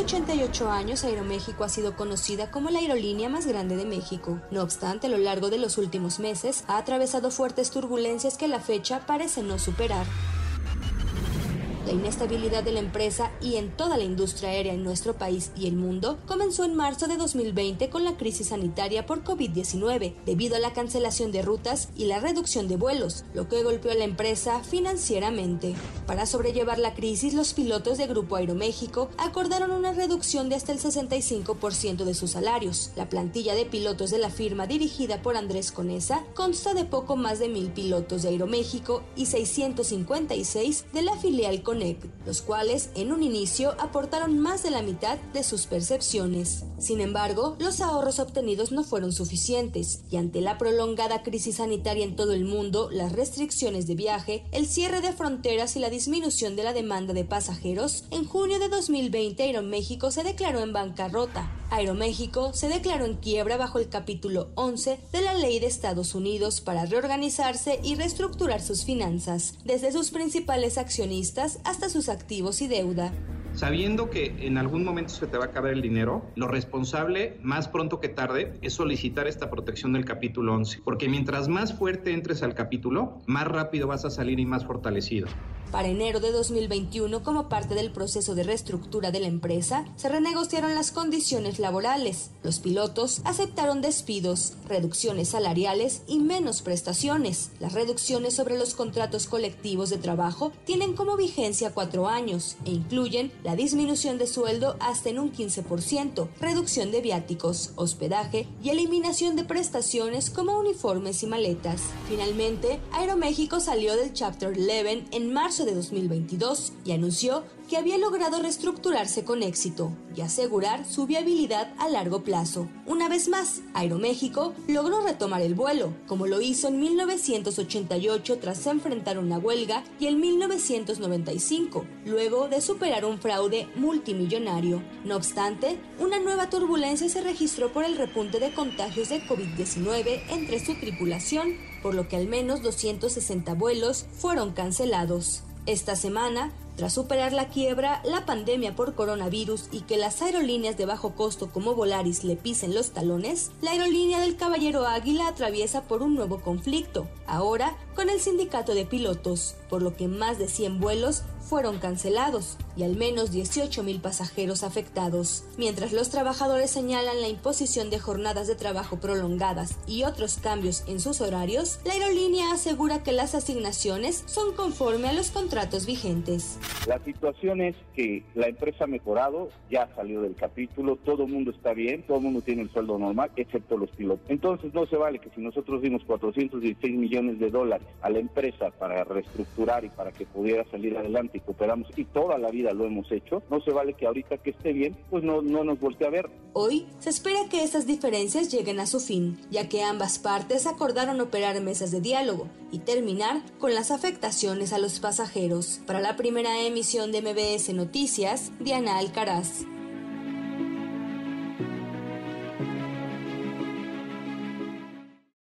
188 años, Aeroméxico ha sido conocida como la aerolínea más grande de México. No obstante, a lo largo de los últimos meses ha atravesado fuertes turbulencias que la fecha parece no superar. La inestabilidad de la empresa y en toda la industria aérea en nuestro país y el mundo comenzó en marzo de 2020 con la crisis sanitaria por COVID-19, debido a la cancelación de rutas y la reducción de vuelos, lo que golpeó a la empresa financieramente. Para sobrellevar la crisis, los pilotos de Grupo Aeroméxico acordaron una reducción de hasta el 65% de sus salarios. La plantilla de pilotos de la firma dirigida por Andrés Conesa consta de poco más de mil pilotos de Aeroméxico y 656 de la filial los cuales en un inicio aportaron más de la mitad de sus percepciones. Sin embargo, los ahorros obtenidos no fueron suficientes y ante la prolongada crisis sanitaria en todo el mundo, las restricciones de viaje, el cierre de fronteras y la disminución de la demanda de pasajeros, en junio de 2020 Aeroméxico se declaró en bancarrota. Aeroméxico se declaró en quiebra bajo el capítulo 11 de la Ley de Estados Unidos para reorganizarse y reestructurar sus finanzas, desde sus principales accionistas hasta sus activos y deuda. Sabiendo que en algún momento se te va a acabar el dinero, lo responsable, más pronto que tarde, es solicitar esta protección del capítulo 11, porque mientras más fuerte entres al capítulo, más rápido vas a salir y más fortalecido. Para enero de 2021, como parte del proceso de reestructura de la empresa, se renegociaron las condiciones laborales. Los pilotos aceptaron despidos, reducciones salariales y menos prestaciones. Las reducciones sobre los contratos colectivos de trabajo tienen como vigencia cuatro años e incluyen la disminución de sueldo hasta en un 15%, reducción de viáticos, hospedaje y eliminación de prestaciones como uniformes y maletas. Finalmente, Aeroméxico salió del Chapter 11 en marzo de 2022 y anunció que había logrado reestructurarse con éxito y asegurar su viabilidad a largo plazo. Una vez más, Aeroméxico logró retomar el vuelo, como lo hizo en 1988 tras enfrentar una huelga y en 1995, luego de superar un fraude multimillonario. No obstante, una nueva turbulencia se registró por el repunte de contagios de COVID-19 entre su tripulación, por lo que al menos 260 vuelos fueron cancelados. Esta semana, tras superar la quiebra, la pandemia por coronavirus y que las aerolíneas de bajo costo como Volaris le pisen los talones, la aerolínea del Caballero Águila atraviesa por un nuevo conflicto, ahora con el sindicato de pilotos, por lo que más de 100 vuelos fueron cancelados y al menos 18 mil pasajeros afectados. Mientras los trabajadores señalan la imposición de jornadas de trabajo prolongadas y otros cambios en sus horarios, la aerolínea asegura que las asignaciones son conforme a los contratos vigentes. La situación es que la empresa ha mejorado, ya salió del capítulo, todo el mundo está bien, todo el mundo tiene el sueldo normal, excepto los pilotos. Entonces no se vale que si nosotros dimos 416 millones de dólares a la empresa para reestructurar y para que pudiera salir adelante y cooperamos y toda la vida lo hemos hecho, no se vale que ahorita que esté bien, pues no, no nos voltee a ver. Hoy se espera que estas diferencias lleguen a su fin, ya que ambas partes acordaron operar mesas de diálogo y terminar con las afectaciones a los pasajeros. Para la primera emisión de MBS Noticias, Diana Alcaraz.